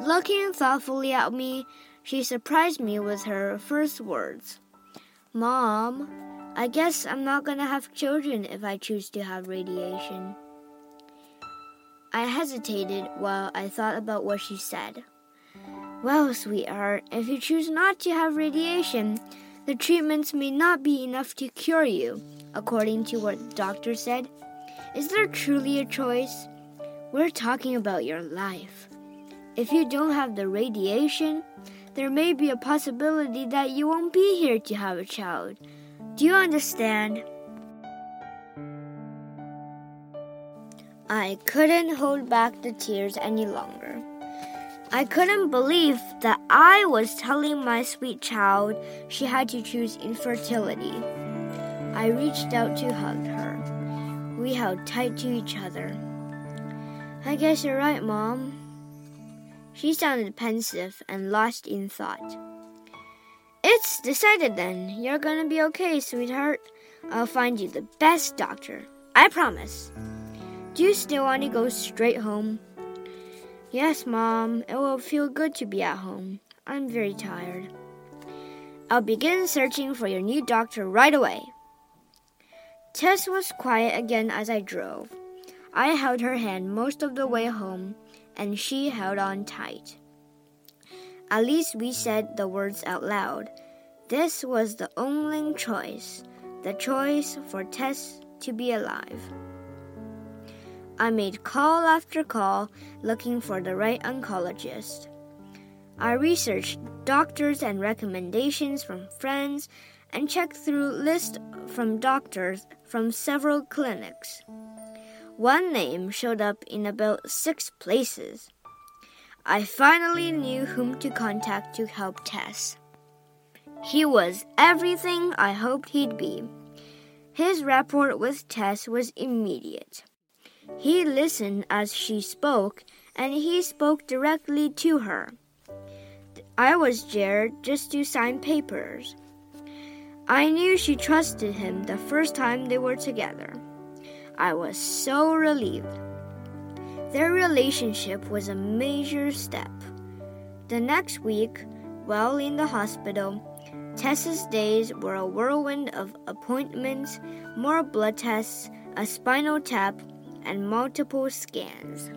Looking thoughtfully at me, she surprised me with her first words Mom, I guess I'm not gonna have children if I choose to have radiation. I hesitated while I thought about what she said. Well, sweetheart, if you choose not to have radiation, the treatments may not be enough to cure you, according to what the doctor said. Is there truly a choice? We're talking about your life. If you don't have the radiation, there may be a possibility that you won't be here to have a child. Do you understand? I couldn't hold back the tears any longer. I couldn't believe that I was telling my sweet child she had to choose infertility. I reached out to hug her. We held tight to each other. I guess you're right, Mom. She sounded pensive and lost in thought. It's decided then. You're gonna be okay, sweetheart. I'll find you the best doctor. I promise. Do you still want to go straight home? Yes, Mom. It will feel good to be at home. I'm very tired. I'll begin searching for your new doctor right away. Tes was quiet again as I drove. I held her hand most of the way home, and she held on tight. At least we said the words out loud. This was the only choice, the choice for Tes to be alive. I made call after call looking for the right oncologist. I researched doctors and recommendations from friends and checked through lists from doctors from several clinics. One name showed up in about six places. I finally knew whom to contact to help Tes. He was everything I hoped he'd be. His rapport with Tes was immediate. He listened as she spoke, and he spoke directly to her. I was there just to sign papers. I knew she trusted him the first time they were together. I was so relieved. Their relationship was a major step. The next week, while in the hospital, Tes's days were a whirlwind of appointments, more blood tests, a spinal tap, and multiple scans.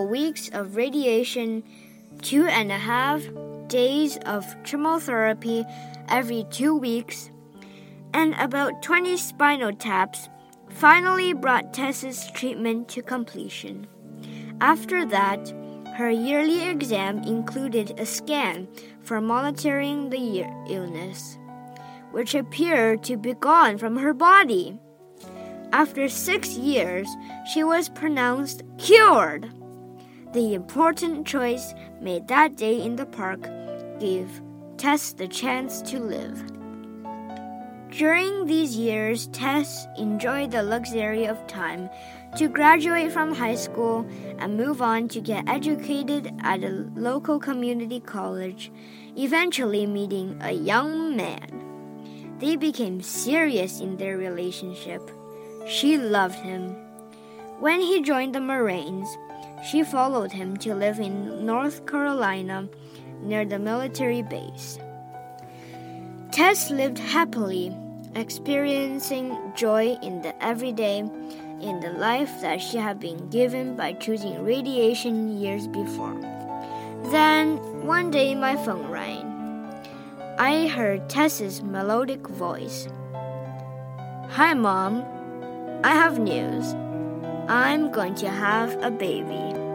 Weeks of radiation, two and a half days of chemotherapy every two weeks, and about 20 spinal taps finally brought Tes's treatment to completion. After that, her yearly exam included a scan for monitoring the illness which appeared to be gone from her body. After six years, she was pronounced cured. The important choice made that day in the park gave Tes the chance to live. During these years, Tes enjoyed the luxury of time to graduate from high school and move on to get educated at a local community college, eventually meeting a young man. They became serious in their relationship. She loved him. When he joined the Marines, she followed him to live in North Carolina near the military base. Tes lived happily, experiencing joy in the everyday, in the life that she had been given by choosing radiation years before. Then, one day, my phone rang. I heard Tes's melodic voice. Hi, Mom. I have news. I'm going to have a baby.